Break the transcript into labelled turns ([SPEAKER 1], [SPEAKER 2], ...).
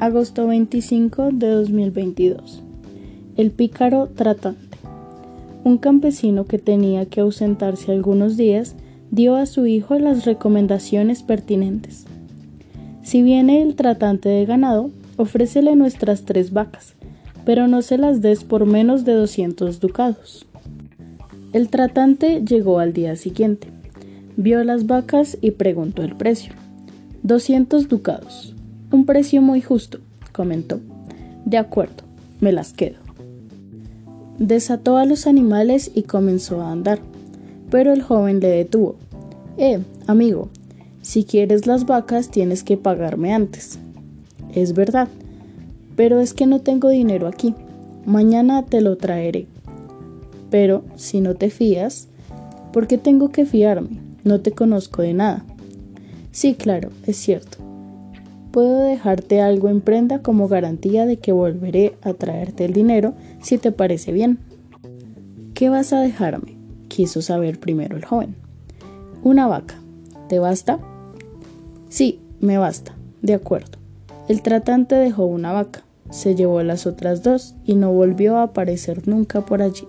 [SPEAKER 1] Agosto 25 de 2022. El pícaro tratante. Un campesino que tenía que ausentarse algunos días dio a su hijo las recomendaciones pertinentes. Si viene el tratante de ganado, ofrécele nuestras tres vacas, pero no se las des por menos de 200 ducados. El tratante llegó al día siguiente, vio las vacas y preguntó el precio. 200 ducados. Un precio muy justo, comentó. De acuerdo, me las quedo. Desató a los animales y comenzó a andar, pero el joven le detuvo. Eh, amigo, si quieres las vacas tienes que pagarme antes. Es verdad, pero es que no tengo dinero aquí. Mañana te lo traeré. Pero si no te fías, ¿por qué tengo que fiarme? No te conozco de nada. Sí, claro, es cierto. Puedo dejarte algo en prenda como garantía de que volveré a traerte el dinero si te parece bien. ¿Qué vas a dejarme? quiso saber primero el joven. Una vaca. ¿Te basta? Sí, me basta. De acuerdo. El tratante dejó una vaca, se llevó las otras dos y no volvió a aparecer nunca por allí.